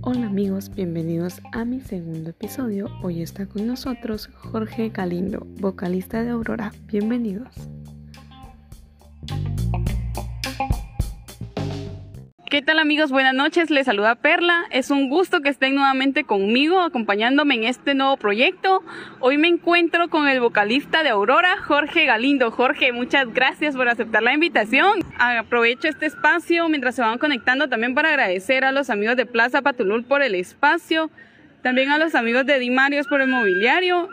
Hola amigos, bienvenidos a mi segundo episodio. Hoy está con nosotros Jorge Galindo, vocalista de Aurora. Bienvenidos. ¿Qué tal amigos? Buenas noches, les saluda Perla. Es un gusto que estén nuevamente conmigo, acompañándome en este nuevo proyecto. Hoy me encuentro con el vocalista de Aurora, Jorge Galindo. Jorge, muchas gracias por aceptar la invitación. Aprovecho este espacio mientras se van conectando también para agradecer a los amigos de Plaza Patulul por el espacio, también a los amigos de Dimarios por el mobiliario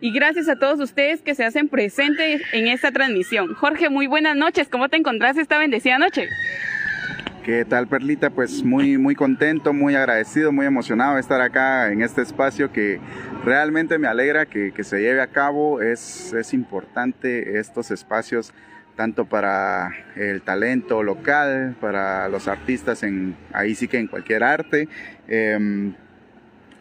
y gracias a todos ustedes que se hacen presentes en esta transmisión. Jorge, muy buenas noches. ¿Cómo te encontrás esta bendecida noche? ¿Qué tal, Perlita? Pues muy, muy contento, muy agradecido, muy emocionado de estar acá en este espacio que realmente me alegra que, se lleve a cabo. Es, es importante estos espacios tanto para el talento local, para los artistas en ahí sí que en cualquier arte. Em,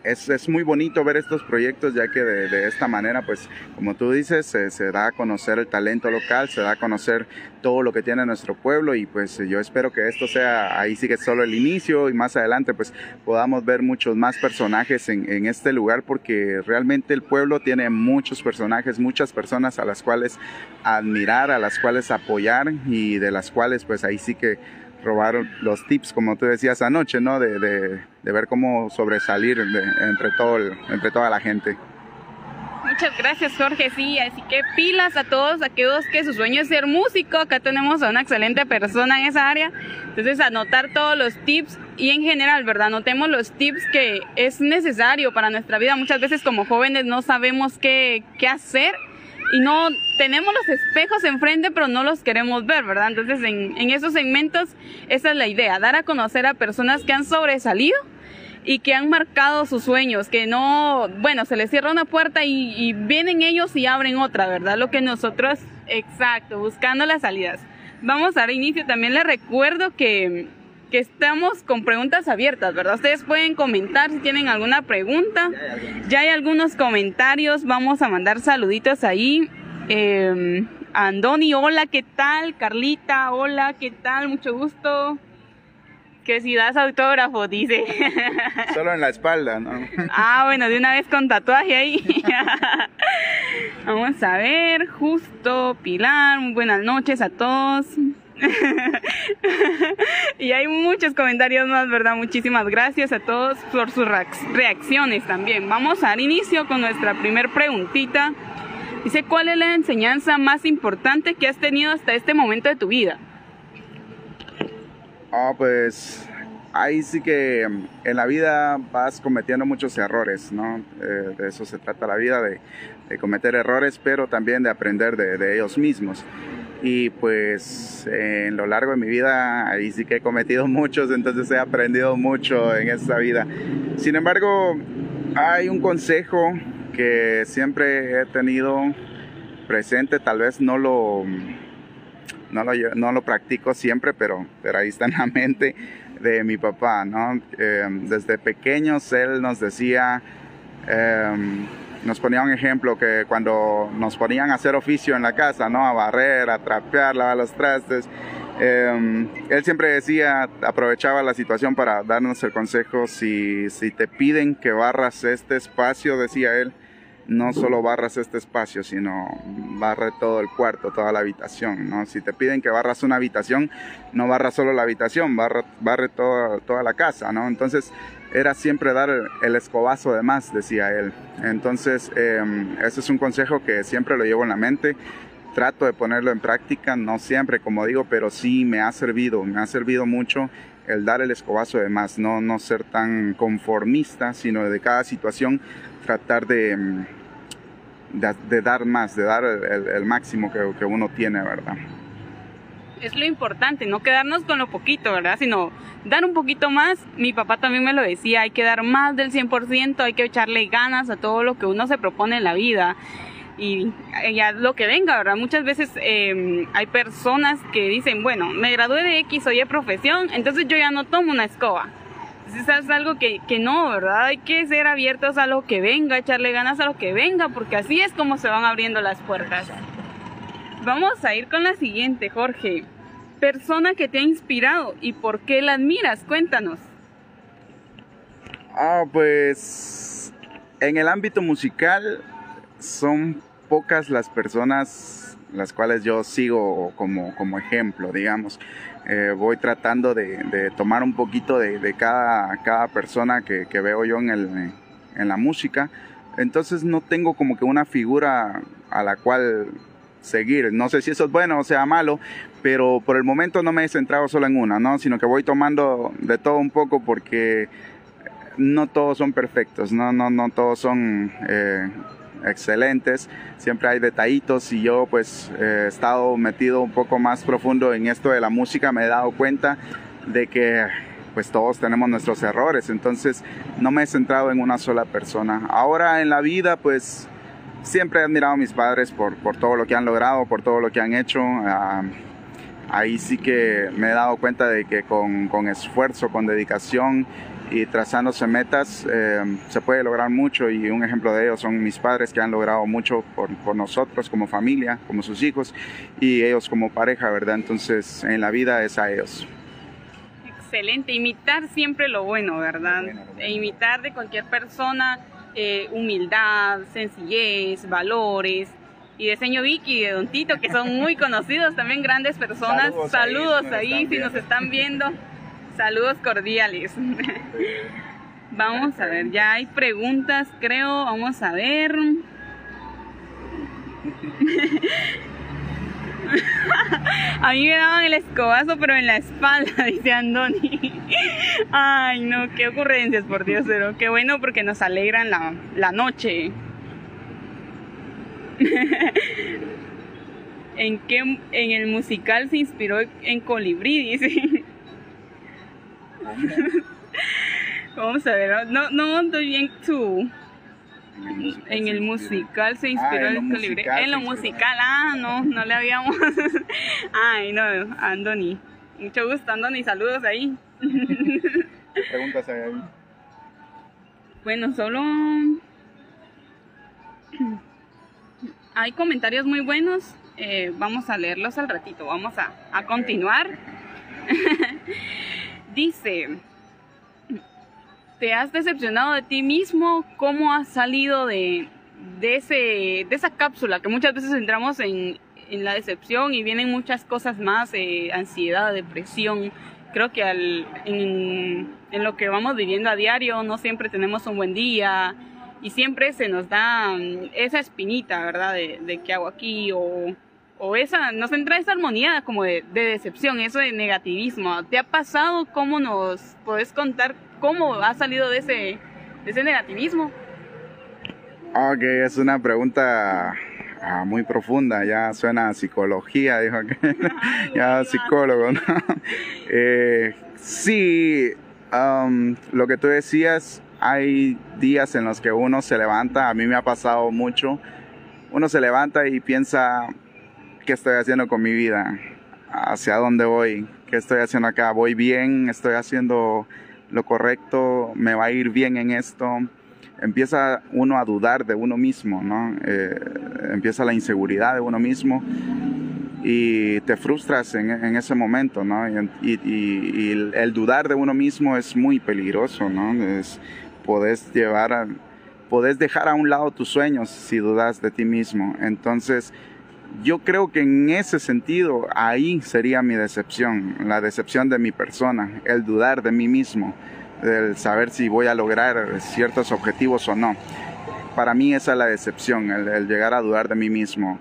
es, es, muy bonito ver estos proyectos ya que de, esta manera, pues como tú dices, se, se, da a conocer el talento local, se da a conocer todo lo que tiene nuestro pueblo y pues yo espero que esto sea ahí sí que solo el inicio y más adelante pues podamos ver muchos más personajes en, en este lugar porque realmente el pueblo tiene muchos personajes, muchas personas a las cuales admirar, a las cuales apoyar y de las cuales pues ahí sí que robar los tips, como tú decías anoche, ¿no? De, de, de ver cómo sobresalir entre, todo el, entre toda la gente. Muchas gracias Jorge, sí, así que pilas a todos aquellos que su sueño es ser músico, acá tenemos a una excelente persona en esa área, entonces anotar todos los tips y en general, ¿verdad? Notemos los tips que es necesario para nuestra vida, muchas veces como jóvenes no sabemos qué, qué hacer y no tenemos los espejos enfrente, pero no los queremos ver, ¿verdad? Entonces, en, esos segmentos, esa es la idea, dar a conocer a personas que han sobresalido y que han marcado sus sueños, que no, bueno, se les cierra una puerta y, y vienen ellos y abren otra, ¿verdad? Lo que nosotros, exacto, buscando las salidas. Vamos a dar inicio, también les recuerdo que que estamos con preguntas abiertas, ¿verdad? Ustedes pueden comentar si tienen alguna pregunta. Ya hay algunos comentarios, vamos a mandar saluditos ahí. Eh, Andoni, hola, ¿qué tal? Carlita, hola, ¿qué tal? Mucho gusto. Que si das autógrafo, dice. Solo en la espalda, ¿no? Ah, bueno, de una vez con tatuaje ahí. Vamos a ver, justo, Pilar, muy buenas noches a todos. y hay muchos comentarios más, ¿verdad? Muchísimas gracias a todos por sus reacciones también. Vamos a dar inicio con nuestra primer preguntita. Dice, ¿cuál es la enseñanza más importante que has tenido hasta este momento de tu vida? Ah, pues ahí sí que en la vida vas cometiendo muchos errores, ¿no? Eh, de eso se trata la vida, de, de, cometer errores, pero también de aprender de, de ellos mismos y pues en lo largo de mi vida ahí sí que he cometido muchos, entonces he aprendido mucho en esta vida. Sin embargo, hay un consejo que siempre he tenido presente, tal vez no lo, no lo, no lo practico siempre, pero, pero ahí está en la mente de mi papá, ¿no? Eh, desde pequeños él nos decía... Eh, nos ponía un ejemplo que cuando nos ponían a hacer oficio en la casa, ¿no? A barrer, a trapear, lavar los trastes, eh, él siempre decía, aprovechaba la situación para darnos el consejo, si, si te piden que barras este espacio, decía él, no solo barras este espacio, sino barre todo el cuarto, toda la habitación, ¿no? Si te piden que barras una habitación, no barras solo la habitación, barre, barre toda, toda la casa, ¿no? Entonces, era siempre dar el escobazo de más, decía él. Entonces, eh, ese es un consejo que siempre lo llevo en la mente. Trato de ponerlo en práctica, no siempre, como digo, pero sí me ha servido, me ha servido mucho el dar el escobazo de más, no, no ser tan conformista, sino de cada situación tratar de, de, de dar más, de dar el, el máximo que, que uno tiene, ¿verdad? Es lo importante, no quedarnos con lo poquito, ¿verdad? Sino dar un poquito más. Mi papá también me lo decía, hay que dar más del 100%, hay que echarle ganas a todo lo que uno se propone en la vida. Y ya lo que venga, ¿verdad? Muchas veces eh, hay personas que dicen, bueno, me gradué de X, soy de profesión, entonces yo ya no tomo una escoba. Entonces es algo que, que no, ¿verdad? Hay que ser abiertos a lo que venga, echarle ganas a lo que venga, porque así es como se van abriendo las puertas. Vamos a ir con la siguiente, Jorge. Persona que te ha inspirado y por qué la admiras. Cuéntanos. Ah, pues en el ámbito musical son pocas las personas las cuales yo sigo como, como ejemplo, digamos. Eh, voy tratando de, tomar un poquito de, cada, cada, persona que, veo yo en, el, en la música. Entonces no tengo como que una figura a la cual seguir. No sé si eso es bueno o sea malo, pero por el momento no me he centrado solo en una, ¿no? Sino que voy tomando de todo un poco porque no todos son perfectos, no, no, no todos son eh, excelentes, siempre hay detallitos y yo pues he estado metido un poco más profundo en esto de la música, me he dado cuenta de que pues todos tenemos nuestros errores, entonces no me he centrado en una sola persona. Ahora en la vida pues siempre he admirado a mis padres por, por todo lo que han logrado, por todo lo que han hecho. Ah, ahí sí que me he dado cuenta de que con, con esfuerzo, con dedicación y trazándose metas eh, se puede lograr mucho y un ejemplo de ellos son mis padres que han logrado mucho por, por, nosotros como familia, como sus hijos y ellos como pareja, ¿verdad? Entonces en la vida es a ellos. Excelente, imitar siempre lo bueno, ¿verdad? E imitar de cualquier persona eh, humildad, sencillez, valores. Y de Señor Vicky y de Don Tito, que son muy conocidos, también grandes personas. Saludos, ahí, si nos están viendo. Saludos cordiales. Vamos a ver, ya hay preguntas, creo. Vamos a ver. A mí me daban el escobazo, pero en la espalda, dice Andoni. Ay, no, qué ocurrencias, por Dios, pero qué bueno porque nos alegran la, la noche. ¿En qué en el musical se inspiró en Colibrí? Dice. Vamos a ver, no, no estoy bien su en el musical se inspiró ah, en, el En lo musical, ah, no, no le habíamos. Ay, no, Andoni. Mucho gusto, Andoni, saludos ahí. ¿Qué preguntas hay ahí? Bueno, solo. Hay comentarios muy buenos. Eh, vamos a leerlos al ratito. Vamos a, a continuar. Dice te has decepcionado de ti mismo? ¿Cómo has salido de, de, ese, de esa cápsula que muchas veces entramos en, en la decepción y vienen muchas cosas más, eh, ansiedad, depresión? Creo que al, en, en, lo que vamos viviendo a diario no siempre tenemos un buen día y siempre se nos da mm, esa espinita, ¿verdad? De, de qué hago aquí o, o esa, nos entra esa armonía como de, de, decepción, eso de negativismo. ¿Te ha pasado? ¿Cómo nos puedes contar cómo ha salido de ese, de ese negativismo? Ok, es una pregunta ah, muy profunda, ya suena a psicología, dijo que ya psicólogo, ¿no? eh, sí, um, lo que tú decías, hay días en los que uno se levanta, a mí me ha pasado mucho, uno se levanta y piensa, ¿qué estoy haciendo con mi vida? ¿Hacia dónde voy? ¿Qué estoy haciendo acá? ¿Voy bien? ¿Estoy haciendo lo correcto, me va a ir bien en esto. Empieza uno a dudar de uno mismo, ¿no? Eh, empieza la inseguridad de uno mismo y te frustras en, ese momento, ¿no? Y, el, dudar de uno mismo es muy peligroso, ¿no? Es, podés llevar a, podés dejar a un lado tus sueños si dudas de ti mismo. Entonces, yo creo que en ese sentido ahí sería mi decepción, la decepción de mi persona, el dudar de mí mismo, el saber si voy a lograr ciertos objetivos o no. Para mí esa es la decepción, el, llegar a dudar de mí mismo.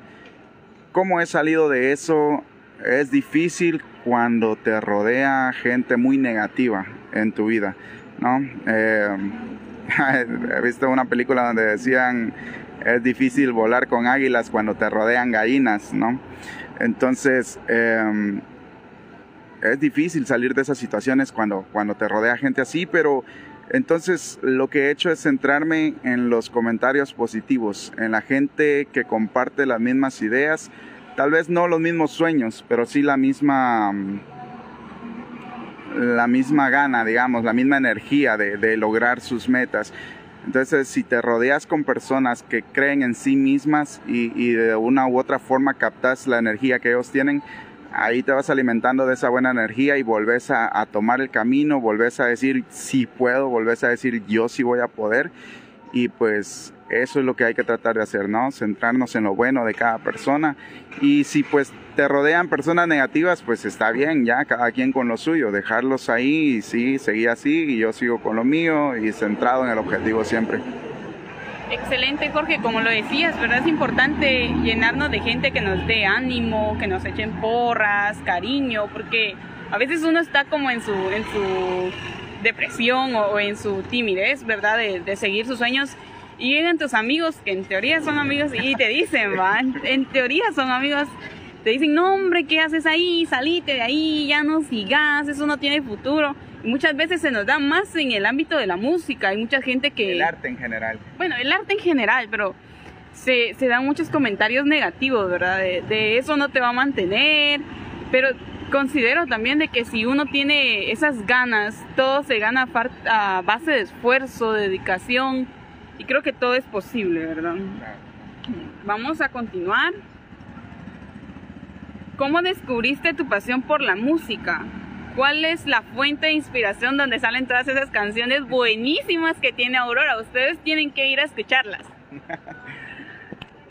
¿Cómo he salido de eso? Es difícil cuando te rodea gente muy negativa en tu vida, ¿no? Eh, he visto una película donde decían es difícil volar con águilas cuando te rodean gallinas, ¿no? Entonces, em, es difícil salir de esas situaciones cuando, cuando te rodea gente así, pero entonces lo que he hecho es centrarme en los comentarios positivos, en la gente que comparte las mismas ideas, tal vez no los mismos sueños, pero sí la misma la misma gana, digamos, la misma energía de, lograr sus metas. Entonces, si te rodeas con personas que creen en sí mismas y, de una u otra forma captas la energía que ellos tienen, ahí te vas alimentando de esa buena energía y volvés a, a tomar el camino, volvés a decir sí puedo, volvés a decir yo sí voy a poder y pues eso es lo que hay que tratar de hacer, ¿no? Centrarnos en lo bueno de cada persona y si pues te rodean personas negativas, pues está bien, ya cada quien con lo suyo, dejarlos ahí y sí, seguir así y yo sigo con lo mío y centrado en el objetivo siempre. Excelente, Jorge, como lo decías, ¿verdad? Es importante llenarnos de gente que nos dé ánimo, que nos echen porras, cariño, porque a veces uno está como en su, en su depresión o, en su timidez, ¿verdad? De seguir sus sueños y llegan tus amigos, que en teoría son amigos, y te dicen, va, en teoría son amigos, te dicen, no hombre, ¿qué haces ahí? Salite de ahí, ya no sigas, eso no tiene futuro. Y muchas veces se nos da más en el ámbito de la música, hay mucha gente que... El arte en general. Bueno, el arte en general, pero se, se dan muchos comentarios negativos, ¿verdad? De, de eso no te va a mantener, pero considero también de que si uno tiene esas ganas, todo se gana a base de esfuerzo, dedicación, y creo que todo es posible, ¿verdad? Vamos a continuar. ¿Cómo descubriste tu pasión por la música? ¿Cuál es la fuente de inspiración donde salen todas esas canciones buenísimas que tiene Aurora? Ustedes tienen que ir a escucharlas.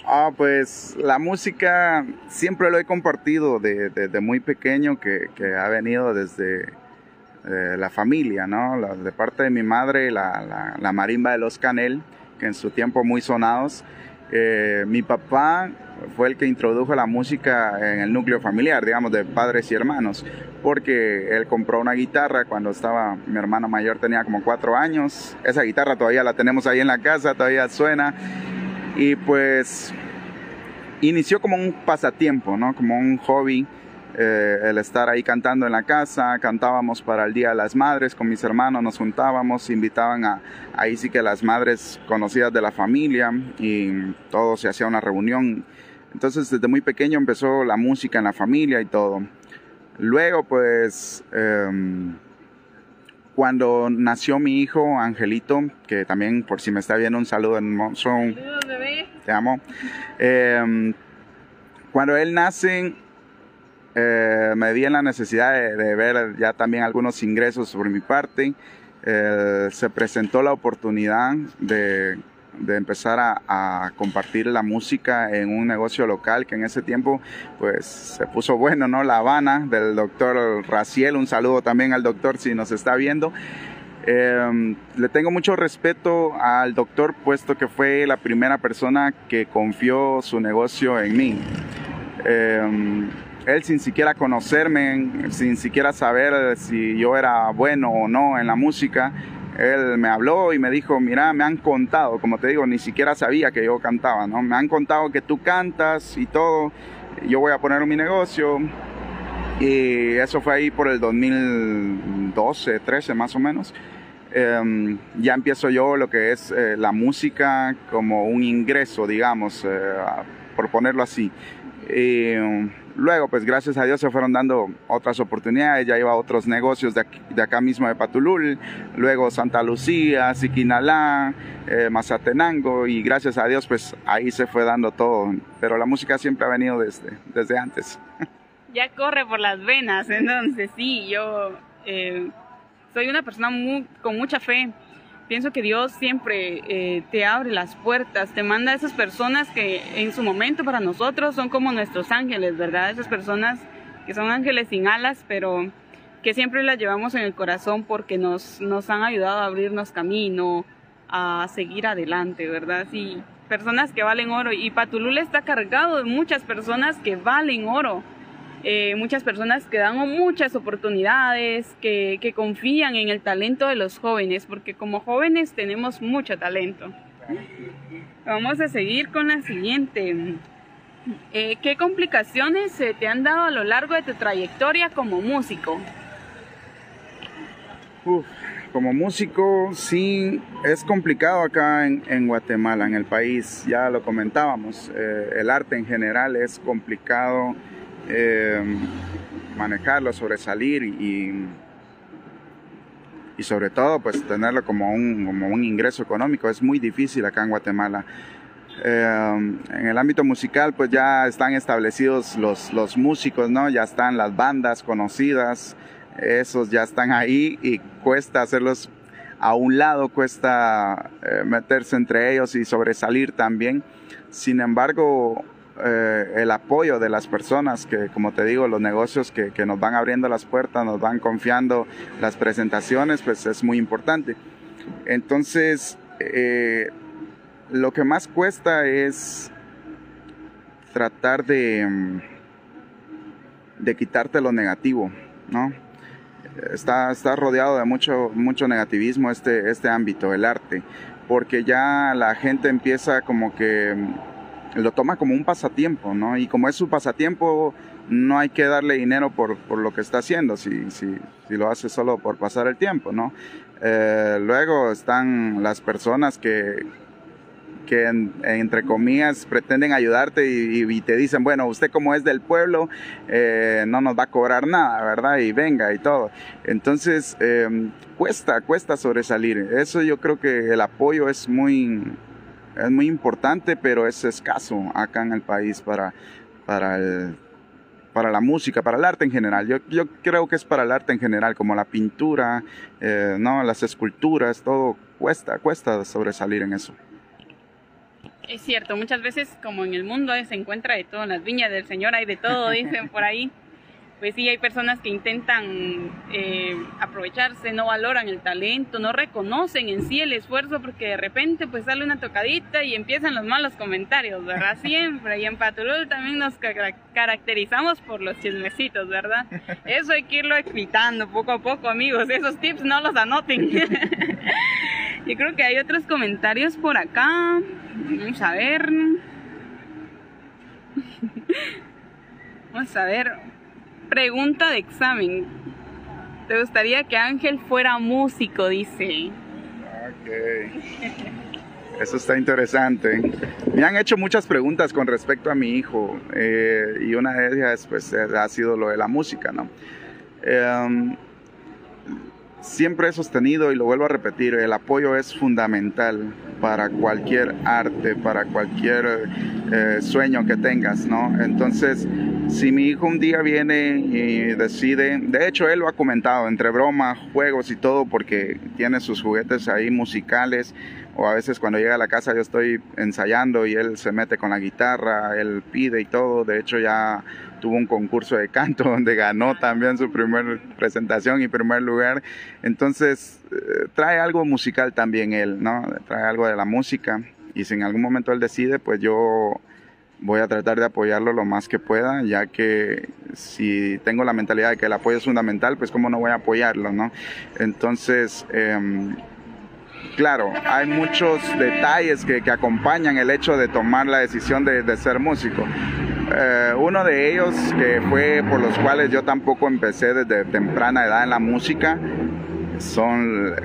Ah, pues la música siempre lo he compartido desde muy pequeño, que, ha venido desde eh, la familia, ¿no? de parte de mi madre, la, la marimba de los Canel en su tiempo muy sonados. Eh, mi papá fue el que introdujo la música en el núcleo familiar, digamos, de padres y hermanos, porque él compró una guitarra cuando estaba, mi hermano mayor tenía como cuatro años, esa guitarra todavía la tenemos ahí en la casa, todavía suena, y pues inició como un pasatiempo, ¿no? Como un hobby eh, el estar ahí cantando en la casa, cantábamos para el Día de las Madres con mis hermanos, nos juntábamos, invitaban a, ahí sí que las madres conocidas de la familia y todo se hacía una reunión. Entonces desde muy pequeño empezó la música en la familia y todo. Luego pues em, cuando nació mi hijo Angelito, que también por si me está viendo un saludo en Monzón, te amo. Em, cuando él nace eh, me vi en la necesidad de, ver ya también algunos ingresos sobre mi parte. Eh, se presentó la oportunidad de, de empezar a, a, compartir la música en un negocio local que en ese tiempo pues se puso bueno, ¿no? La Habana del doctor Raciel, un saludo también al doctor si nos está viendo. Eh, le tengo mucho respeto al doctor puesto que fue la primera persona que confió su negocio en mí. Eh, él sin siquiera conocerme, sin siquiera saber si yo era bueno o no en la música, él me habló y me dijo, mira, me han contado, como te digo, ni siquiera sabía que yo cantaba, ¿no? Me han contado que tú cantas y todo, yo voy a poner mi negocio. Y eso fue ahí por el 2012, 13 más o menos. Em, ya empiezo yo lo que es eh, la música como un ingreso, digamos, eh, por ponerlo así. Luego, pues gracias a Dios se fueron dando otras oportunidades, ya iba a otros negocios de, acá mismo de Patulul, luego Santa Lucía, Siquinalá, eh, Mazatenango y gracias a Dios pues ahí se fue dando todo, pero la música siempre ha venido desde, desde antes. Ya corre por las venas, entonces sí, yo eh, soy una persona con mucha fe pienso que Dios siempre eh, te abre las puertas, te manda a esas personas que en su momento para nosotros son como nuestros ángeles, ¿verdad? Esas personas que son ángeles sin alas, pero que siempre las llevamos en el corazón porque nos, nos han ayudado a abrirnos camino, a seguir adelante, ¿verdad? Sí, personas que valen oro. Y Patulul está cargado de muchas personas que valen oro. Eh, muchas personas que dan muchas oportunidades, que, confían en el talento de los jóvenes, porque como jóvenes tenemos mucho talento. Vamos a seguir con la siguiente. Eh, ¿Qué complicaciones se te han dado a lo largo de tu trayectoria como músico? como músico, sí, es complicado acá en, en, Guatemala, en el país, ya lo comentábamos, eh, el arte en general es complicado eh, manejarlo, sobresalir y, y sobre todo pues tenerlo como un, como un ingreso económico. Es muy difícil acá en Guatemala. Eh, en el ámbito musical, pues ya están establecidos los, los músicos, ¿no? Ya están las bandas conocidas, esos ya están ahí y cuesta hacerlos a un lado, cuesta eh, meterse entre ellos y sobresalir también. Sin embargo, eh, el apoyo de las personas, que como te digo, los negocios que, que, nos van abriendo las puertas, nos van confiando las presentaciones, pues es muy importante. Entonces, eh, lo que más cuesta es tratar de, mm, de quitarte lo negativo, ¿no? Está, está rodeado de mucho, mucho negativismo este, este ámbito, el arte, porque ya la gente empieza como que mm, lo toma como un pasatiempo, ¿no? Y como es su pasatiempo, no hay que darle dinero por, por lo que está haciendo, si, si, si, lo hace solo por pasar el tiempo, ¿no? Eh, luego están las personas que, que entre comillas pretenden ayudarte y, te dicen, bueno, usted como es del pueblo, eh, no nos va a cobrar nada, ¿verdad? Y venga y todo. Entonces, eh, cuesta, cuesta sobresalir. Eso yo creo que el apoyo es muy, es muy importante, pero es escaso acá en el país para, para el para la música, para el arte en general. Yo, yo creo que es para el arte en general, como la pintura, eh, no, las esculturas, todo cuesta, cuesta sobresalir en eso. Es cierto, muchas veces como en el mundo se encuentra de todo, en las viñas del Señor hay de todo, dicen por ahí. Pues sí, hay personas que intentan eh, aprovecharse, no valoran el talento, no reconocen en sí el esfuerzo porque de repente pues sale una tocadita y empiezan los malos comentarios, ¿verdad? Siempre. Y en Paturul también nos caracterizamos por los chismecitos, ¿verdad? Eso hay que irlo evitando poco a poco, amigos. Esos tips no los anoten. Yo creo que hay otros comentarios por acá. Vamos a ver. Vamos a ver. Pregunta de examen. ¿Te gustaría que Ángel fuera músico? Dice. Ok. Eso está interesante. Me han hecho muchas preguntas con respecto a mi hijo eh, y una de ellas pues, ha sido lo de la música, ¿no? Eh, siempre he sostenido y lo vuelvo a repetir, el apoyo es fundamental para cualquier arte, para cualquier eh, sueño que tengas, ¿no? Entonces, si mi hijo un día viene y decide, de hecho él lo ha comentado, entre bromas, juegos y todo, porque tiene sus juguetes ahí musicales, o a veces cuando llega a la casa yo estoy ensayando y él se mete con la guitarra, él pide y todo, de hecho ya tuvo un concurso de canto donde ganó también su primera presentación y primer lugar. Entonces, eh, trae algo musical también él, ¿no? Trae algo de la música y si en algún momento él decide, pues yo voy a tratar de apoyarlo lo más que pueda, ya que si tengo la mentalidad de que el apoyo es fundamental, pues cómo no voy a apoyarlo, ¿no? Entonces, em, claro, hay muchos detalles que, que, acompañan el hecho de tomar la decisión de, de ser músico. Eh, uno de ellos que fue por los cuales yo tampoco empecé desde temprana edad en la música son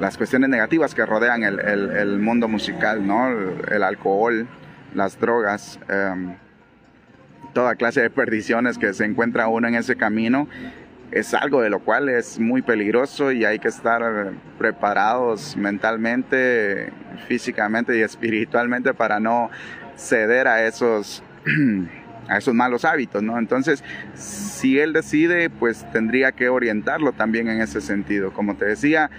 las cuestiones negativas que rodean el mundo musical, ¿no? El, alcohol, las drogas, eh, toda clase de perdiciones que se encuentra uno en ese camino es algo de lo cual es muy peligroso y hay que estar preparados mentalmente, físicamente y espiritualmente para no ceder a esos, a esos malos hábitos, ¿no? Entonces, si él decide, pues tendría que orientarlo también en ese sentido. Como te decía,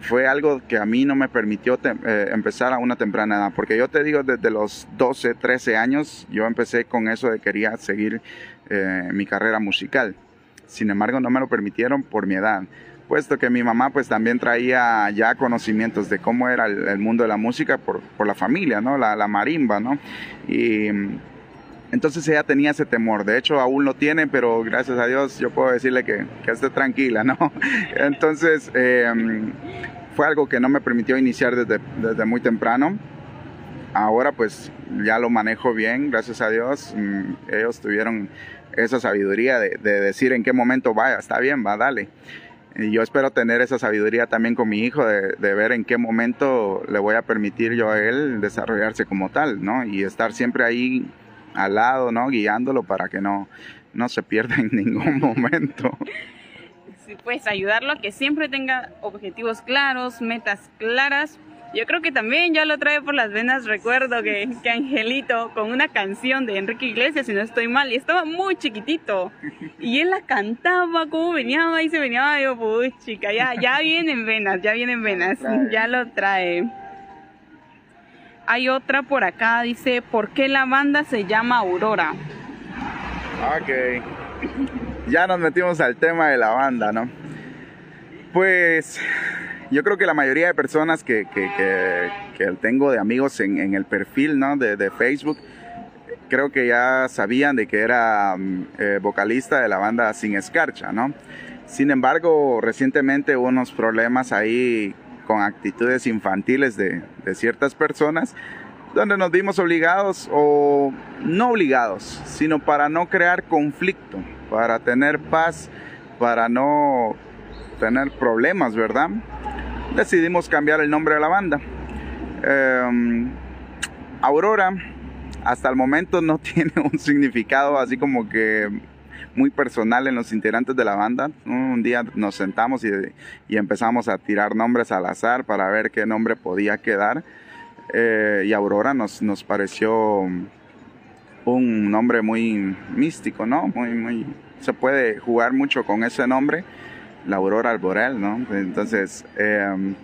fue algo que a mí no me permitió eh, empezar a una temprana edad, porque yo te digo, desde los 12, 13 años, yo empecé con eso de quería seguir eh, mi carrera musical. Sin embargo, no me lo permitieron por mi edad puesto que mi mamá pues también traía ya conocimientos de cómo era el, mundo de la música por, por, la familia, ¿no? La, la marimba, ¿no? Y entonces ella tenía ese temor, de hecho aún lo tiene, pero gracias a Dios yo puedo decirle que, que esté tranquila, ¿no? Entonces eh, fue algo que no me permitió iniciar desde, desde muy temprano. Ahora pues ya lo manejo bien, gracias a Dios. Mm, ellos tuvieron esa sabiduría de, de decir en qué momento vaya, está bien, va, dale. Y yo espero tener esa sabiduría también con mi hijo de, de, ver en qué momento le voy a permitir yo a él desarrollarse como tal, ¿no? Y estar siempre ahí al lado, ¿no? Guiándolo para que no, no se pierda en ningún momento. Sí, pues ayudarlo a que siempre tenga objetivos claros, metas claras Yo creo que también ya lo trae por las venas. Recuerdo que, que Angelito, con una canción de Enrique Iglesias, si no estoy mal, y estaba muy chiquitito. Y él la cantaba, como venía y se venía. Yo, pues chica, ya, ya vienen venas, ya vienen venas. Ya lo trae. Hay otra por acá, dice, ¿por qué la banda se llama Aurora? Ok. Ya nos metimos al tema de la banda, ¿no? Pues yo creo que la mayoría de personas que, tengo de amigos en, el perfil ¿no? de, Facebook, creo que ya sabían de que era mm, eh, vocalista de la banda Sin Escarcha, ¿no? Sin embargo, recientemente hubo unos problemas ahí con actitudes infantiles de, ciertas personas, donde nos vimos obligados o no obligados, sino para no crear conflicto, para tener paz, para no tener problemas, ¿verdad? Decidimos cambiar el nombre de la banda. Em, Aurora hasta el momento no tiene un significado así como que muy personal en los integrantes de la banda. Un día nos sentamos y, empezamos a tirar nombres al azar para ver qué nombre podía quedar. Eh, y Aurora nos, nos pareció un nombre muy místico, ¿no? Muy, muy, se puede jugar mucho con ese nombre, la Aurora Alborel, ¿no? Entonces, em,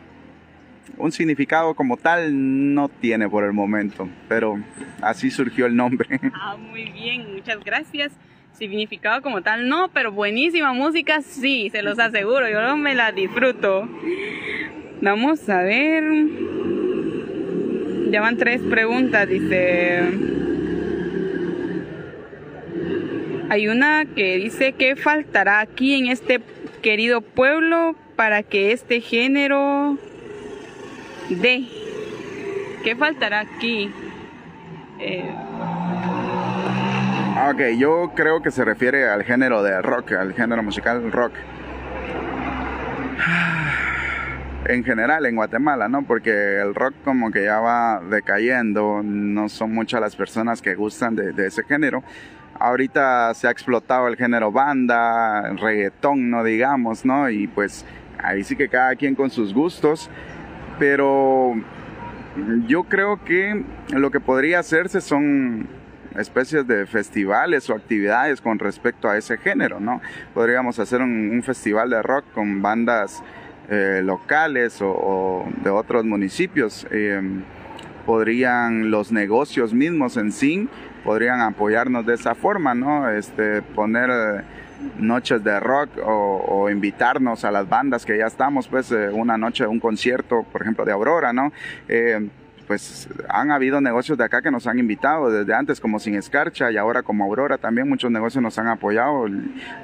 un significado como tal no tiene por el momento, pero así surgió el nombre. Ah, muy bien, muchas gracias significado como tal, no, pero buenísima música, sí, se los aseguro, yo me la disfruto. Vamos a ver. Ya van tres preguntas, dice. Hay una que dice que faltará aquí en este querido pueblo para que este género dé. ¿Qué faltará aquí? Eh, ok, yo creo que se refiere al género de rock, al género musical rock. En general en Guatemala, ¿no? Porque el rock como que ya va decayendo, no son muchas las personas que gustan de, ese género. Ahorita se ha explotado el género banda, reggaetón, no digamos, ¿no? Y pues ahí sí que cada quien con sus gustos, pero yo creo que lo que podría hacerse son especies de festivales o actividades con respecto a ese género, ¿no? Podríamos hacer un, festival de rock con bandas eh, locales o, de otros municipios. Em, podrían los negocios mismos en sí podrían apoyarnos de esa forma, ¿no? Este, poner eh, noches de rock o, invitarnos a las bandas que ya estamos, pues eh, una noche, un concierto, por ejemplo, de Aurora, ¿no? pues han habido negocios de acá que nos han invitado desde antes como Sin Escarcha y ahora como Aurora también muchos negocios nos han apoyado.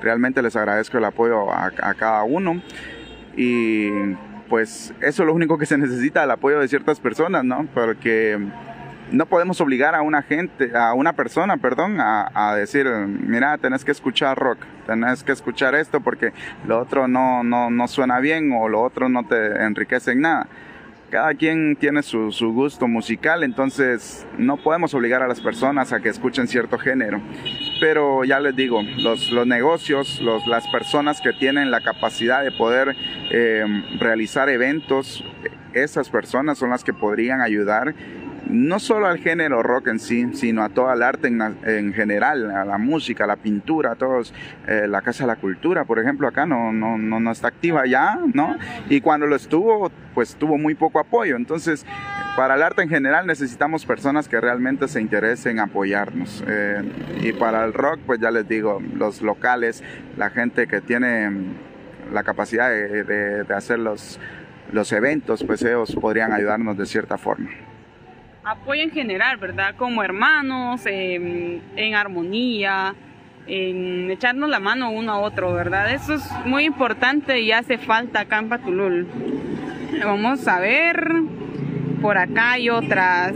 Realmente les agradezco el apoyo a, cada uno y pues eso es lo único que se necesita, el apoyo de ciertas personas, ¿no? Porque no podemos obligar a una gente, a una persona, perdón, a, decir, mira, tenés que escuchar rock, tenés que escuchar esto porque lo otro no, no, no suena bien o lo otro no te enriquece en nada cada quien tiene su, gusto musical, entonces no podemos obligar a las personas a que escuchen cierto género. Pero ya les digo, los, negocios, las personas que tienen la capacidad de poder eh, realizar eventos, esas personas son las que podrían ayudar no solo al género rock en sí, sino a toda el arte en, general, a la música, a la pintura, a todos, eh, la Casa de la Cultura, por ejemplo, acá no, no, no, está activa ya, ¿no? Y cuando lo estuvo, pues tuvo muy poco apoyo. Entonces, para el arte en general necesitamos personas que realmente se interesen en apoyarnos. Eh, y para el rock, pues ya les digo, los locales, la gente que tiene la capacidad de, de hacer los, los eventos, pues ellos podrían ayudarnos de cierta forma apoyo en general, ¿verdad? Como hermanos, en armonía, en echarnos la mano uno a otro, ¿verdad? Eso es muy importante y hace falta acá en. Vamos a ver, por acá hay otras.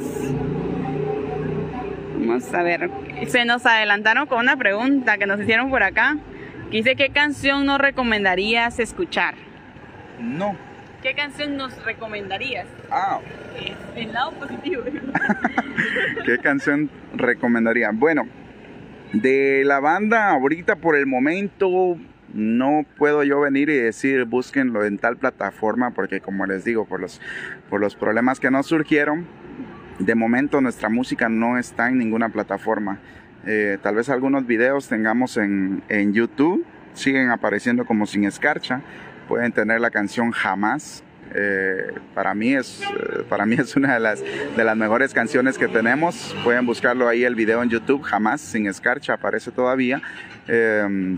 Vamos a ver, se nos adelantaron con una pregunta que nos hicieron por acá. Dice, ¿qué canción nos recomendarías escuchar? No, ¿Qué canción nos recomendarías? Ah. El lado positivo. ¿Qué canción recomendaría? Bueno, de la banda ahorita por el momento no puedo yo venir y decir búsquenlo en tal plataforma porque como les digo, por los, por los problemas que nos surgieron, de momento nuestra música no está en ninguna plataforma. Eh, tal vez algunos videos tengamos en, en YouTube, siguen apareciendo como sin escarcha, pueden tener la canción Jamás, eh, para, mí es, eh, para mí es una de las, de las mejores canciones que tenemos. Pueden buscarlo ahí el video en YouTube, jamás sin escarcha, aparece todavía. Eh,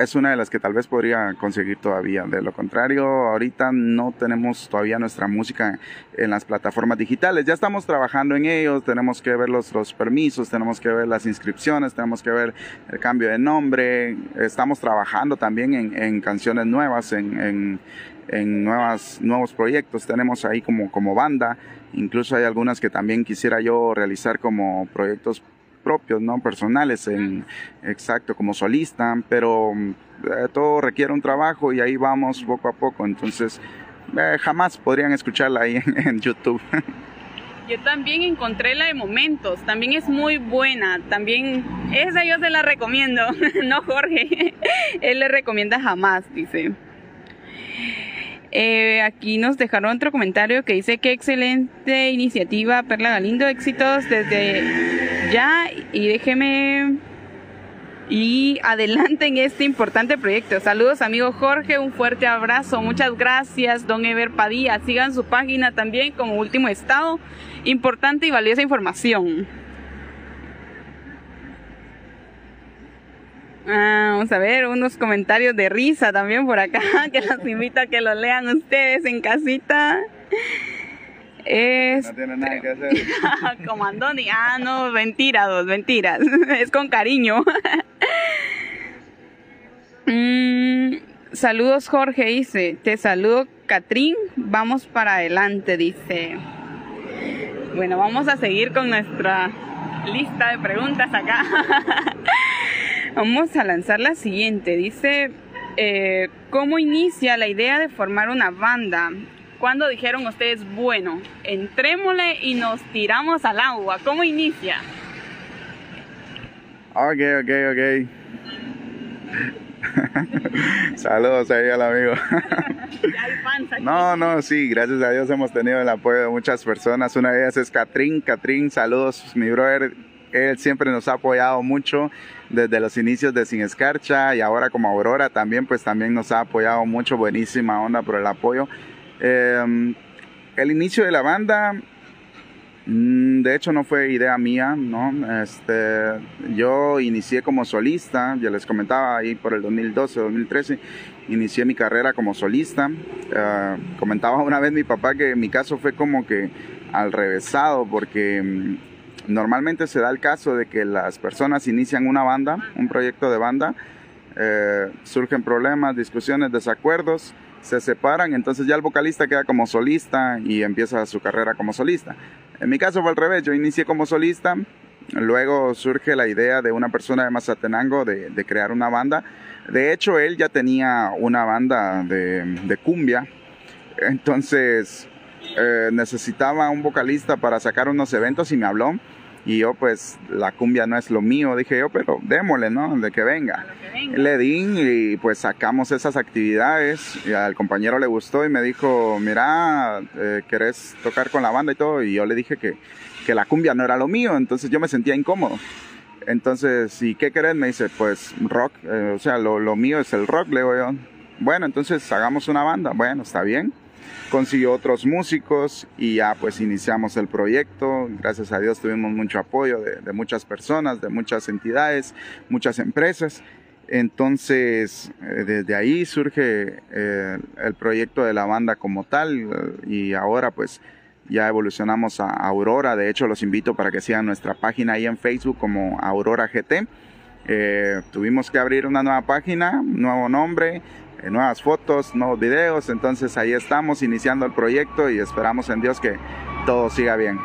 es una de las que tal vez podría conseguir todavía. De lo contrario, ahorita no tenemos todavía nuestra música en las plataformas digitales. Ya estamos trabajando en ellos, tenemos que ver los, los permisos, tenemos que ver las inscripciones, tenemos que ver el cambio de nombre. Estamos trabajando también en, en canciones nuevas, en, en, nuevas, nuevos proyectos. Tenemos ahí como, como banda. Incluso hay algunas que también quisiera yo realizar como proyectos propios, ¿no? Personales, en, exacto, como solista, pero eh, todo requiere un trabajo y ahí vamos poco a poco, entonces eh, jamás podrían escucharla ahí en, en YouTube. Yo también encontré la de Momentos, también es muy buena, también esa yo se la recomiendo, no Jorge, él le recomienda jamás, dice. Eh, aquí nos dejaron otro comentario que dice que excelente iniciativa Perla Galindo, éxitos desde ya y déjeme y adelante en este importante proyecto. Saludos amigo Jorge, un fuerte abrazo, muchas gracias don Ever Padilla, sigan su página también como último estado, importante y valiosa información. Ah, vamos a ver unos comentarios de risa también por acá, que los invito a que los lean ustedes en casita. Es... No tiene nada que hacer. Comandoni, ah, no, mentiras, dos mentiras. Es con cariño. mm, saludos, Jorge, dice. Te saludo, Catrín. Vamos para adelante, dice. Bueno, vamos a seguir con nuestra lista de preguntas acá. Vamos a lanzar la siguiente. Dice, eh, ¿cómo inicia la idea de formar una banda? ¿Cuándo dijeron ustedes, bueno, entrémosle y nos tiramos al agua? ¿Cómo inicia? Ok, ok, ok. Saludos ahí al amigo. no, no, sí, gracias a Dios hemos tenido el apoyo de muchas personas. Una de ellas es Catrín. Catrín, saludos, mi brother. Él siempre nos ha apoyado mucho desde los inicios de Sin Escarcha y ahora como Aurora también, pues también nos ha apoyado mucho. Buenísima onda por el apoyo. Eh, el inicio de la banda, mm, de hecho no fue idea mía, ¿no? Este, yo inicié como solista, ya les comentaba ahí por el 2012, 2013, inicié mi carrera como solista. Uh, comentaba una vez mi papá que mi caso fue como que al revésado, porque mm, normalmente se da el caso de que las personas inician una banda, un proyecto de banda, eh, surgen problemas, discusiones, desacuerdos, se separan, entonces ya el vocalista queda como solista y empieza su carrera como solista. En mi caso fue al revés, yo inicié como solista, luego surge la idea de una persona de Mazatenango de, de crear una banda. De hecho, él ya tenía una banda de, cumbia, entonces eh, necesitaba un vocalista para sacar unos eventos y me habló. Y yo, pues, la cumbia no es lo mío, dije yo, pero démosle, ¿no? De que venga. Que venga. Le di y pues sacamos esas actividades. Y al compañero le gustó y me dijo, mira, eh, ¿querés tocar con la banda y todo? Y yo le dije que, que la cumbia no era lo mío, entonces yo me sentía incómodo. Entonces, ¿y qué querés? Me dice, pues rock, eh, o sea, lo, lo mío es el rock, le digo yo. Bueno, entonces hagamos una banda. Bueno, está bien consiguió otros músicos y ya pues iniciamos el proyecto. Gracias a Dios tuvimos mucho apoyo de, muchas personas, de muchas entidades, muchas empresas. Entonces, eh, desde ahí surge eh, el proyecto de la banda como tal eh, y ahora pues ya evolucionamos a Aurora. De hecho, los invito para que sigan nuestra página ahí en Facebook como Aurora GT. Tuvimos que abrir una nueva página, nuevo nombre, nuevas fotos, nuevos videos. Entonces ahí estamos iniciando el proyecto y esperamos en Dios que todo siga bien.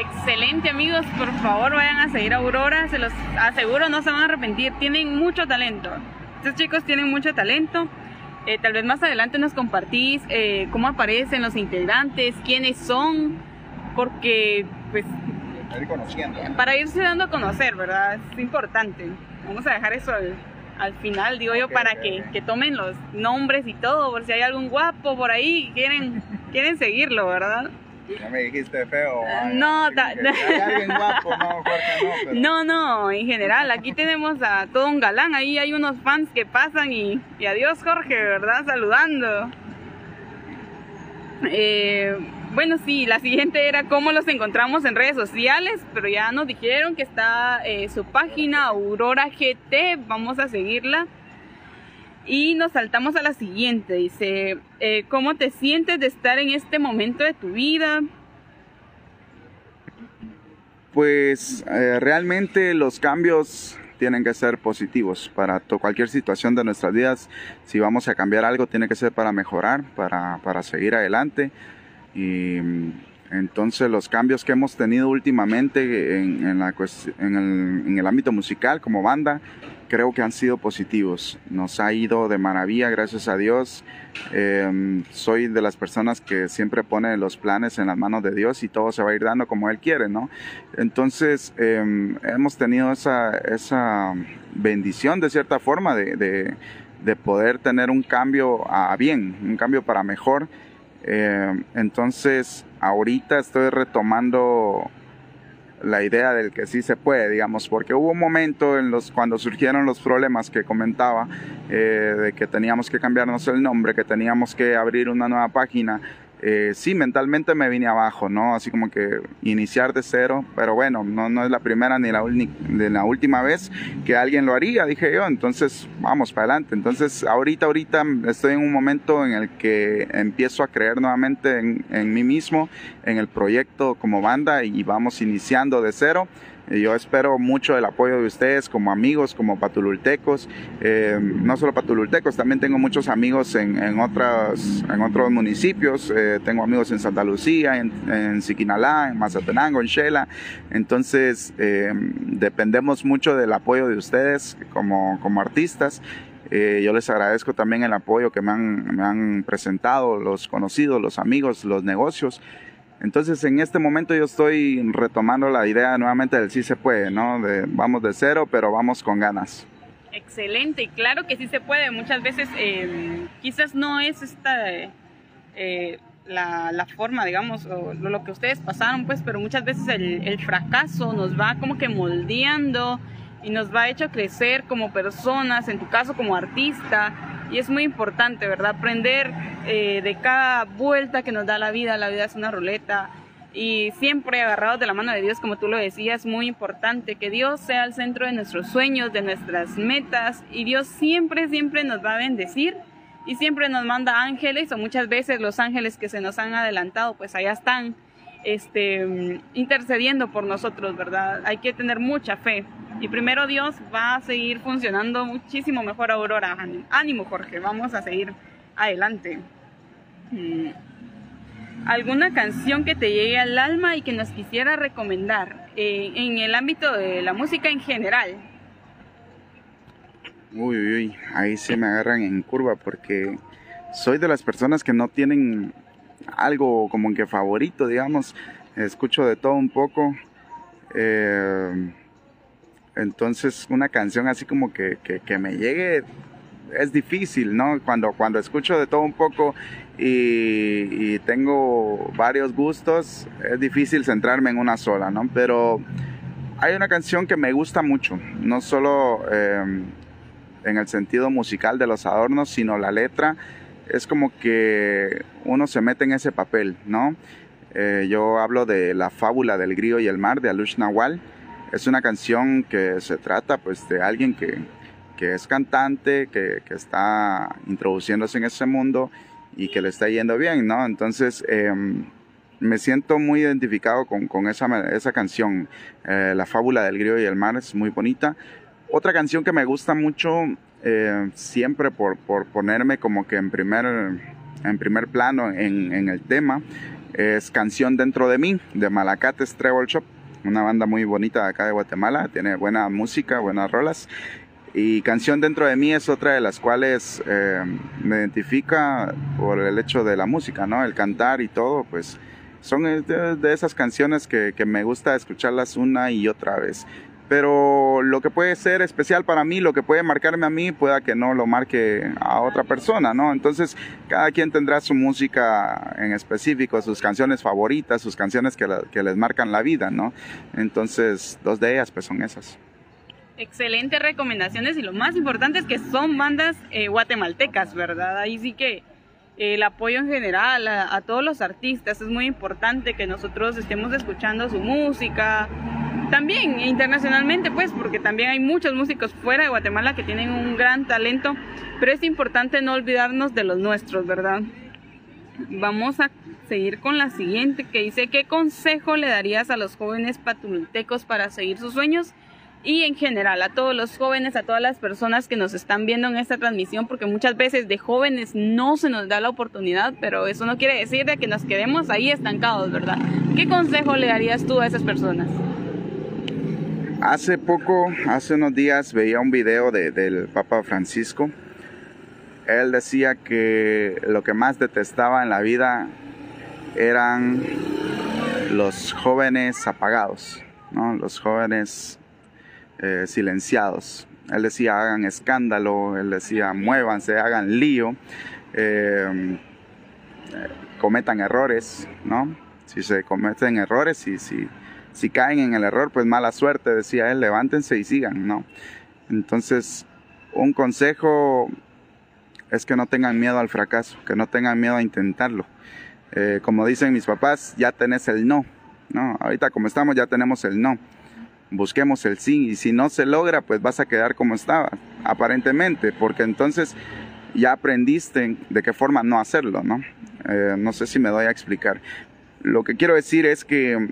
Excelente amigos, por favor vayan a seguir a Aurora, se los aseguro no se van a arrepentir, tienen mucho talento. Estos chicos tienen mucho talento. Eh, tal vez más adelante nos compartís eh, cómo aparecen los integrantes, quiénes son, porque pues Ir conociendo. para irse dando a conocer, ¿verdad? Es importante. Vamos a dejar eso al, al final, digo yo, para que, que, tomen los nombres y todo, por si hay algún guapo por ahí quieren, quieren seguirlo, ¿verdad? No me dijiste feo. no, hay alguien guapo, no, no, no, no, en general, aquí tenemos a todo un galán, ahí hay unos fans que pasan y, y adiós Jorge, ¿verdad? Saludando. Eh, bueno, sí, la siguiente era cómo los encontramos en redes sociales, pero ya nos dijeron que está eh, su página Aurora GT, vamos a seguirla. Y nos saltamos a la siguiente, dice, eh, ¿cómo te sientes de estar en este momento de tu vida? Pues eh, realmente los cambios tienen que ser positivos para cualquier situación de nuestras vidas. Si vamos a cambiar algo, tiene que ser para mejorar, para, para seguir adelante. Y entonces los cambios que hemos tenido últimamente en, la, el, ámbito musical como banda creo que han sido positivos. Nos ha ido de maravilla, gracias a Dios. Eh, soy de las personas que siempre pone los planes en las manos de Dios y todo se va a ir dando como Él quiere, ¿no? Entonces eh, hemos tenido esa, esa bendición de cierta forma de, de poder tener un cambio a bien, un cambio para mejor eh, entonces, ahorita estoy retomando la idea del que sí se puede, digamos, porque hubo un momento en los cuando surgieron los problemas que comentaba eh, de que teníamos que cambiarnos el nombre, que teníamos que abrir una nueva página eh, sí, mentalmente me vine abajo, ¿no? Así como que iniciar de cero, pero bueno, no, no es la primera ni la, última vez que alguien lo haría, dije yo, entonces vamos para adelante. Entonces, ahorita, ahorita estoy en un momento en el que empiezo a creer nuevamente en, en mí mismo, en el proyecto como banda y vamos iniciando de cero. Yo espero mucho el apoyo de ustedes como amigos, como patulultecos. Eh, no solo patulultecos, también tengo muchos amigos en, en, otras, en otros municipios. Eh, tengo amigos en Santa Lucía, en, Siquinalá, en Mazatenango, en Shela. Entonces, eh, dependemos mucho del apoyo de ustedes como, como artistas. Yo les agradezco también el apoyo que me han, me han presentado, los conocidos, los amigos, los negocios. Entonces en este momento yo estoy retomando la idea nuevamente del sí se puede, ¿no? De, vamos de cero, pero vamos con ganas. Excelente, claro que sí se puede. Muchas veces eh, quizás no es esta eh, la, la, forma, digamos, o lo que ustedes pasaron, pues, pero muchas veces el, el fracaso nos va como que moldeando y nos va hecho crecer como personas, en tu caso como artista, y es muy importante, ¿verdad? Aprender eh, de cada vuelta que nos da la vida, la vida es una ruleta, y siempre agarrados de la mano de Dios, como tú lo decías, muy importante que Dios sea el centro de nuestros sueños, de nuestras metas, y Dios siempre, siempre nos va a bendecir. Y siempre nos manda ángeles, o muchas veces los ángeles que se nos han adelantado, pues allá están este, intercediendo por nosotros, ¿verdad? Hay que tener mucha fe. Y primero Dios va a seguir funcionando muchísimo mejor Aurora. Ánimo Jorge, vamos a seguir adelante. Mm. ¿Alguna canción que te llegue al alma y que nos quisiera recomendar eh, en el ámbito de la música en general? Uy, uy, uy, ahí se me agarran en curva porque soy de las personas que no tienen algo como que favorito, digamos. Escucho de todo un poco. Eh, entonces una canción así como que, que, me llegue es difícil, ¿no? Cuando, cuando escucho de todo un poco y, y, tengo varios gustos, es difícil centrarme en una sola, ¿no? Pero hay una canción que me gusta mucho, no solo eh, en el sentido musical de los adornos, sino la letra es como que uno se mete en ese papel, ¿no? Eh, yo hablo de la fábula del grillo y el mar de Alush Nawal. Es una canción que se trata pues de alguien que, que es cantante, que, que, está introduciéndose en ese mundo y que le está yendo bien, ¿no? Entonces eh, me siento muy identificado con, con esa, esa, canción. Eh, la fábula del grillo y el mar es muy bonita. Otra canción que me gusta mucho eh, siempre por, por, ponerme como que en primer, en primer plano en, en, el tema, es Canción Dentro de mí, de Malacates Treble Shop, una banda muy bonita de acá de Guatemala, tiene buena música, buenas rolas. Y Canción Dentro de mí es otra de las cuales eh, me identifica por el hecho de la música, ¿no? El cantar y todo, pues son de, de esas canciones que, que me gusta escucharlas una y otra vez pero lo que puede ser especial para mí, lo que puede marcarme a mí, pueda que no lo marque a otra persona, ¿no? Entonces, cada quien tendrá su música en específico, sus canciones favoritas, sus canciones que, que les marcan la vida, ¿no? Entonces, dos de ellas pues son esas. Excelentes recomendaciones y lo más importante es que son bandas eh, guatemaltecas, ¿verdad? Ahí sí que el apoyo en general a, a, todos los artistas es muy importante que nosotros estemos escuchando su música, también internacionalmente, pues, porque también hay muchos músicos fuera de Guatemala que tienen un gran talento, pero es importante no olvidarnos de los nuestros, ¿verdad? Vamos a seguir con la siguiente que dice, ¿qué consejo le darías a los jóvenes patultecos para seguir sus sueños? Y en general a todos los jóvenes, a todas las personas que nos están viendo en esta transmisión, porque muchas veces de jóvenes no se nos da la oportunidad, pero eso no quiere decir de que nos quedemos ahí estancados, ¿verdad? ¿Qué consejo le darías tú a esas personas? Hace poco, hace unos días, veía un video de, del Papa Francisco. Él decía que lo que más detestaba en la vida eran los jóvenes apagados, ¿no? los jóvenes eh, silenciados. Él decía hagan escándalo, él decía muévanse, hagan lío, eh, cometan errores, ¿no? Si se cometen errores y si si caen en el error, pues mala suerte, decía él, levántense y sigan, ¿no? Entonces, un consejo es que no tengan miedo al fracaso, que no tengan miedo a intentarlo. Eh, como dicen mis papás, ya tenés el no, ¿no? Ahorita como estamos ya tenemos el no. Busquemos el sí y si no se logra, pues vas a quedar como estaba, aparentemente, porque entonces ya aprendiste de qué forma no hacerlo, ¿no? Eh, no sé si me doy a explicar. Lo que quiero decir es que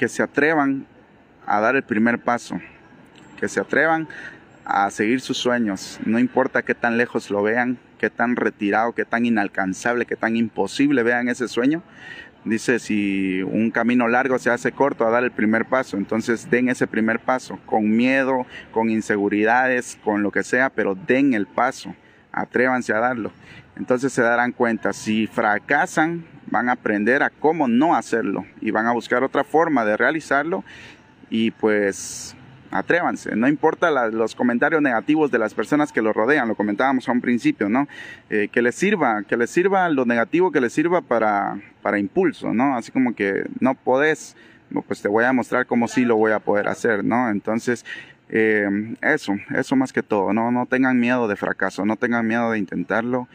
que se atrevan a dar el primer paso, que se atrevan a seguir sus sueños, no importa qué tan lejos lo vean, qué tan retirado, qué tan inalcanzable, qué tan imposible vean ese sueño. Dice, si un camino largo se hace corto, a dar el primer paso, entonces den ese primer paso, con miedo, con inseguridades, con lo que sea, pero den el paso, atrévanse a darlo. Entonces se darán cuenta, si fracasan, van a aprender a cómo no hacerlo y van a buscar otra forma de realizarlo y pues atrévanse, no importa los comentarios negativos de las personas que lo rodean, lo comentábamos a un principio, ¿no? Eh, que les sirva, que les sirva lo negativo, que les sirva para, para impulso, ¿no? Así como que no podés, pues te voy a mostrar cómo sí lo voy a poder hacer, ¿no? Entonces, eh, eso, eso más que todo, ¿no? No tengan miedo de fracaso, no tengan miedo de intentarlo.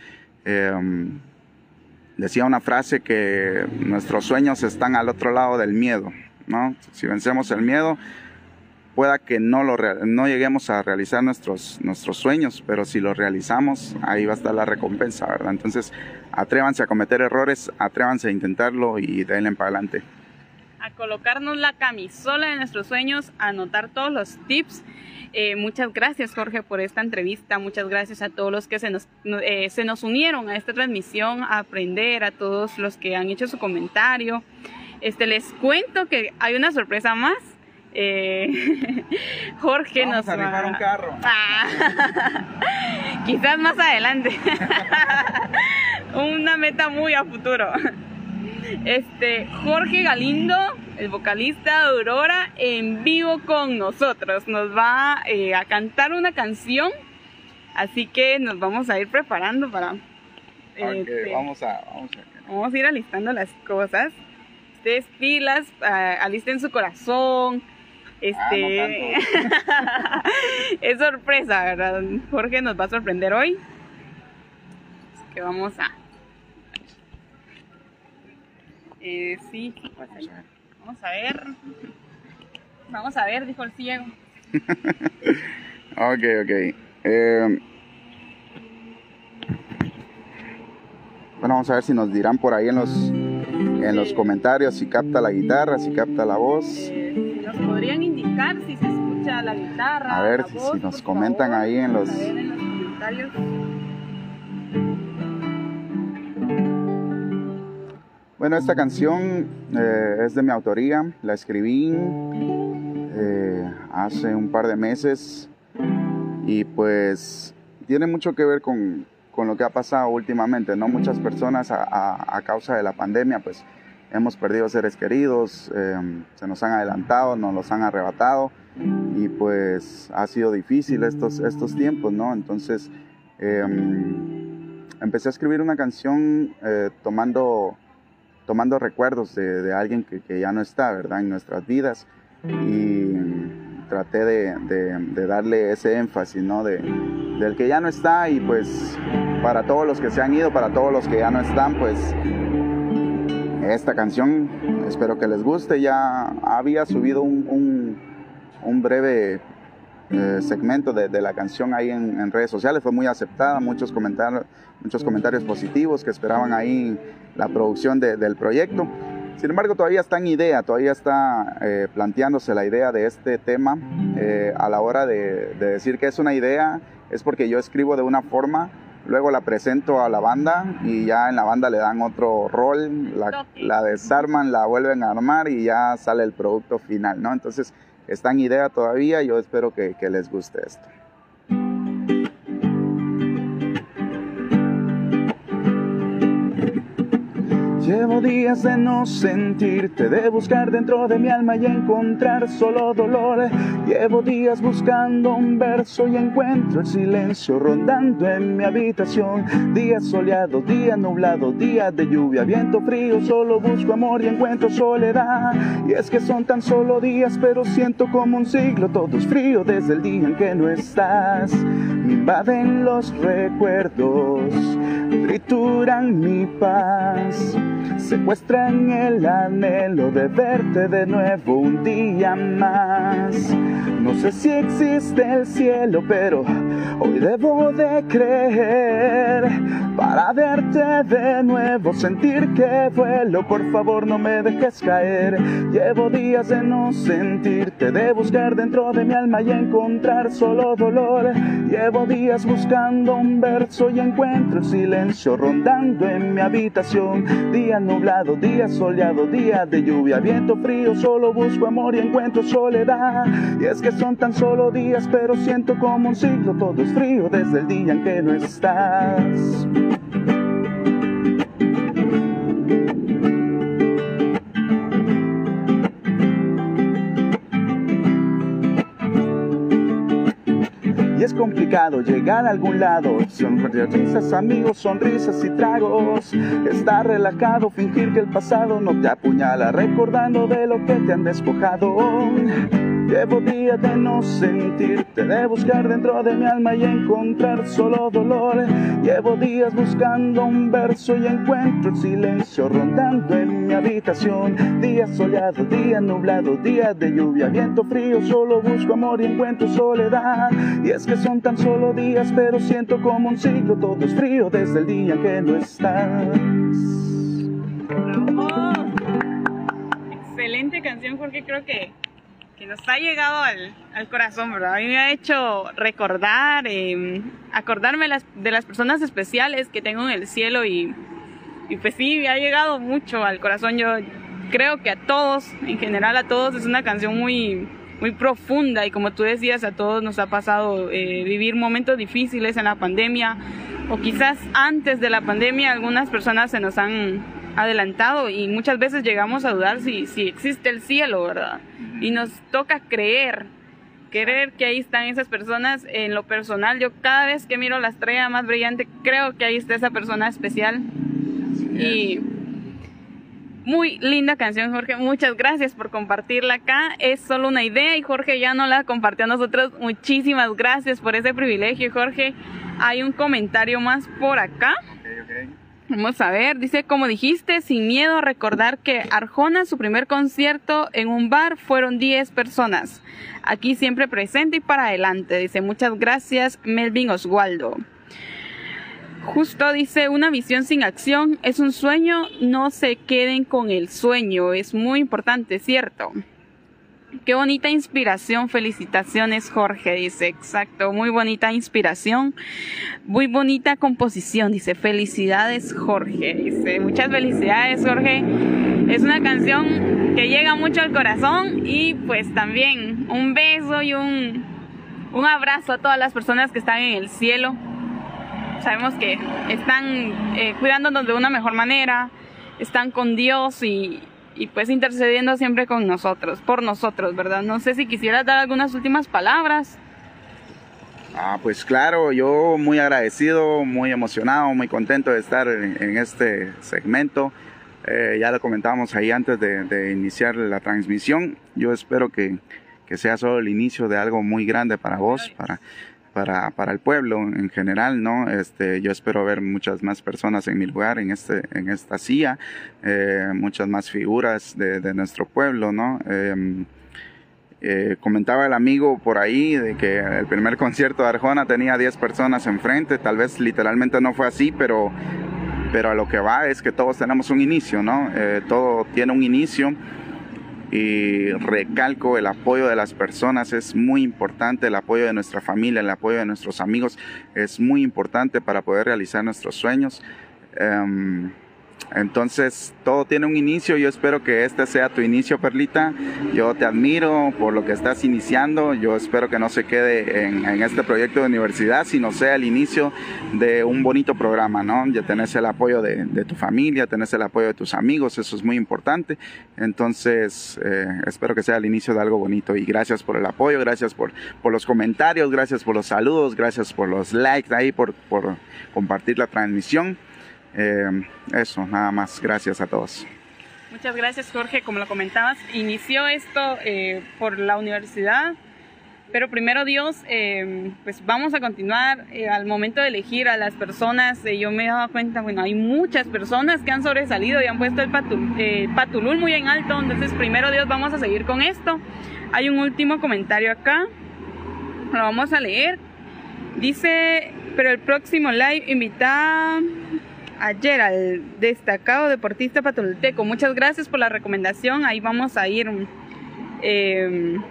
Eh, decía una frase que nuestros sueños están al otro lado del miedo, ¿no? Si vencemos el miedo, pueda que no, lo no lleguemos a realizar nuestros, nuestros sueños, pero si lo realizamos, ahí va a estar la recompensa, ¿verdad? Entonces, atrévanse a cometer errores, atrévanse a intentarlo y denle para adelante. A colocarnos la camisola de nuestros sueños, a anotar todos los tips eh, muchas gracias Jorge por esta entrevista, muchas gracias a todos los que se nos, eh, se nos unieron a esta transmisión, a aprender, a todos los que han hecho su comentario. Este, les cuento que hay una sorpresa más. Eh, Jorge nos a va... un carro. Ah, quizás más adelante. una meta muy a futuro. Este, Jorge Galindo el vocalista de Aurora, en vivo con nosotros. Nos va eh, a cantar una canción, así que nos vamos a ir preparando para... Este, vamos, a, vamos, a... ir alistando las cosas. Ustedes pilas, uh, alisten su corazón. Este ah, es sorpresa, ¿verdad? Jorge nos va a sorprender hoy. Así que vamos a. Eh, sí, Vamos a ver. Vamos a ver, dijo el ciego. ok, ok. Eh, bueno, vamos a ver si nos dirán por ahí en los, en los comentarios si capta la guitarra, si capta la voz. Eh, nos podrían indicar si se escucha la guitarra. A ver si, nos comentan ahí en los... en los comentarios. Bueno, esta canción eh, es de mi autoría, la escribí eh, hace un par de meses y pues tiene mucho que ver con, con lo que ha pasado últimamente, ¿no? Muchas personas a, causa de la pandemia pues hemos perdido seres queridos, em, se nos han adelantado, nos los han arrebatado y pues ha sido difícil estos, estos tiempos, ¿no? Entonces em, empecé a escribir una canción eh, tomando, tomando recuerdos de, alguien que, ya no está, ¿verdad? En nuestras vidas y traté de, darle ese énfasis, ¿no? De, del que ya no está y pues para todos los que se han ido, para todos los que ya no están, pues esta canción espero que les guste. Ya había subido un, breve eh, segmento de, de, la canción ahí en, redes sociales, fue muy aceptada, muchos comentarios, muchos comentarios positivos que esperaban ahí la producción del proyecto. Sin embargo, todavía está en idea, todavía está eh, planteándose la idea de este tema. Eh, a la hora de, decir que es una idea, es porque yo escribo de una forma, luego la presento a la banda y ya en la banda le dan otro rol, la, desarman, la vuelven a armar y ya sale el producto final, ¿no? Entonces, está en idea todavía, yo espero que les guste esto. Llevo días de no sentirte, de buscar dentro de mi alma y encontrar solo dolor. Llevo días buscando un verso y encuentro el silencio rondando en mi habitación. Días soleados, día nublado, días de lluvia, viento frío, solo busco amor y encuentro soledad. Y es que son tan solo días, pero siento como un siglo, todo es frío desde el día en que no estás. Me invaden los recuerdos, trituran mi paz Thank you. Secuestran el anhelo de verte de nuevo un día más. No sé si existe el cielo, pero hoy debo de creer para verte de nuevo, sentir que vuelo. Por favor, no me dejes caer. Llevo días de no sentirte, de buscar dentro de mi alma y encontrar solo dolor. Llevo días buscando un verso y encuentro el silencio rondando en mi habitación. Día nublado, día soleado, día de lluvia, viento frío, solo busco amor y encuentro soledad. Y es que son tan solo días, pero siento como un siglo, todo es frío desde el día en que no estás. Es complicado llegar a algún lado. Son risas, amigos, sonrisas y tragos. Estar relajado, fingir que el pasado no te apuñala, recordando de lo que te han despojado. Llevo días de no sentirte, de buscar dentro de mi alma y encontrar solo dolor. Llevo días buscando un verso y encuentro el silencio rondando en mi habitación. Día soleado, día nublado, día de lluvia, viento frío, solo busco amor y encuentro soledad. Y es que son tan solo días, pero siento como un siglo, todo es frío desde el día que no estás. Excelente canción, Jorge, creo que que nos ha llegado al, al, corazón, ¿verdad? A mí me ha hecho recordar, eh, acordarme las, de las personas especiales que tengo en el cielo y, pues sí, me ha llegado mucho al corazón. Yo creo que a todos, en general a todos, es una canción muy, muy profunda y como tú decías, a todos nos ha pasado eh, vivir momentos difíciles en la pandemia o quizás antes de la pandemia algunas personas se nos han adelantado y muchas veces llegamos a dudar si, si existe el cielo, ¿verdad? Y nos toca creer, creer que ahí están esas personas. En lo personal, yo cada vez que miro la estrella más brillante, creo que ahí está esa persona especial. Y muy linda canción, Jorge. Muchas gracias por compartirla acá. Es solo una idea y Jorge ya no la compartió a nosotros. Muchísimas gracias por ese privilegio, Jorge. Hay un comentario más por acá. Vamos a ver, dice, como dijiste, sin miedo a recordar que Arjona, su primer concierto en un bar, fueron 10 personas. Aquí siempre presente y para adelante. Dice, muchas gracias, Melvin Oswaldo. Justo dice, una visión sin acción es un sueño, no se queden con el sueño, es muy importante, ¿cierto? Qué bonita inspiración, felicitaciones Jorge, dice, exacto, muy bonita inspiración, muy bonita composición, dice, felicidades Jorge, dice, muchas felicidades Jorge, es una canción que llega mucho al corazón y pues también un beso y un, un abrazo a todas las personas que están en el cielo, sabemos que están eh, cuidándonos de una mejor manera, están con Dios y, y pues intercediendo siempre con nosotros, por nosotros, ¿verdad? No sé si quisieras dar algunas últimas palabras. Ah, pues claro, yo muy agradecido, muy emocionado, muy contento de estar en, este segmento. Eh, ya lo comentábamos ahí antes de, iniciar la transmisión. Yo espero que, que, sea solo el inicio de algo muy grande para vos, para, para, para, el pueblo en general, ¿no? Este, yo espero ver muchas más personas en mi lugar, en, este, en esta silla, eh, muchas más figuras de, de nuestro pueblo, ¿no? Eh, eh, comentaba el amigo por ahí de que el primer concierto de Arjona tenía 10 personas enfrente, tal vez literalmente no fue así, pero, pero a lo que va es que todos tenemos un inicio, ¿no? Eh, todo tiene un inicio y recalco el apoyo de las personas es muy importante, el apoyo de nuestra familia, el apoyo de nuestros amigos es muy importante para poder realizar nuestros sueños. Em, entonces, todo tiene un inicio. Yo espero que este sea tu inicio, Perlita. Yo te admiro por lo que estás iniciando. Yo espero que no se quede en, este proyecto de universidad, sino sea el inicio de un bonito programa, ¿no? Ya tenés el apoyo de, tu familia, tenés el apoyo de tus amigos, eso es muy importante. Entonces, eh, espero que sea el inicio de algo bonito. Y gracias por el apoyo, gracias por, los comentarios, gracias por los saludos, gracias por los likes ahí, por compartir la transmisión. Eh, eso, nada más. Gracias a todos. Muchas gracias Jorge, como lo comentabas, inició esto eh, por la universidad, pero primero Dios, eh, pues vamos a continuar al momento de elegir a las personas, yo me he dado cuenta, bueno, hay muchas personas que han sobresalido y han puesto el patulul muy en alto, entonces primero Dios vamos a seguir con esto. Hay un último comentario acá, lo vamos a leer. Dice, pero el próximo live invita ayer al destacado deportista patolteco. Muchas gracias por la recomendación. Ahí vamos a ir em,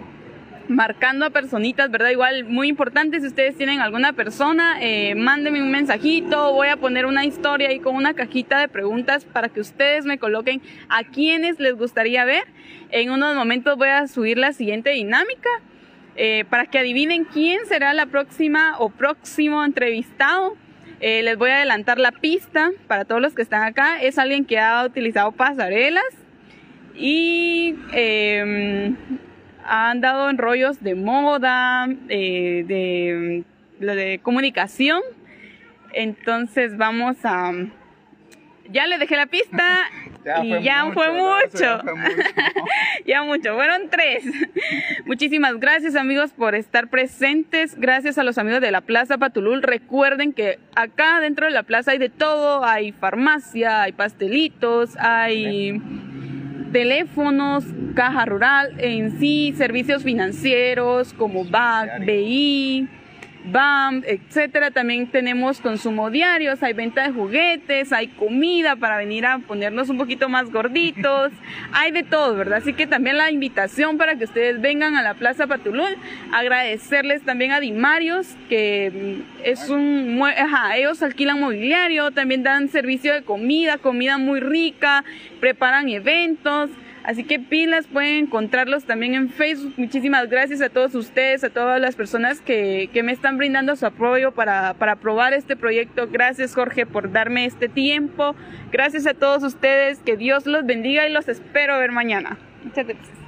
marcando a personitas, ¿verdad? Igual muy importante, si ustedes tienen alguna persona, eh, mándenme un mensajito, voy a poner una historia ahí con una cajita de preguntas para que ustedes me coloquen a quienes les gustaría ver. En unos momentos voy a subir la siguiente dinámica. Eh, para que adivinen quién será la próxima o próximo entrevistado eh, les voy a adelantar la pista para todos los que están acá. Es alguien que ha utilizado pasarelas y em, ha andado en rollos de moda, eh, de, de comunicación. Entonces vamos a... Ya le dejé la pista y ya fue mucho. Ya, mucho. Fueron tres. Muchísimas gracias amigos por estar presentes. Gracias a los amigos de la Plaza Patulul. Recuerden que acá dentro de la plaza hay de todo. Hay farmacia, hay pastelitos, hay teléfonos, caja rural, en sí, servicios financieros como BAC, BI BAM, etcétera. También tenemos consumo diarios, hay venta de juguetes, hay comida para venir a ponernos un poquito más gorditos, hay de todo, ¿verdad? Así que también la invitación para que ustedes vengan a la Plaza Patulul, agradecerles también a Dimarios, que mm, es un, ajá, ellos alquilan mobiliario, también dan servicio de comida, comida muy rica, preparan eventos. Así que pilas, pueden encontrarlos también en Facebook. Muchísimas gracias a todos ustedes, a todas las personas que, me están brindando su apoyo para, para probar este proyecto. Gracias Jorge por darme este tiempo. Gracias a todos ustedes, que Dios los bendiga y los espero ver mañana. Muchas gracias.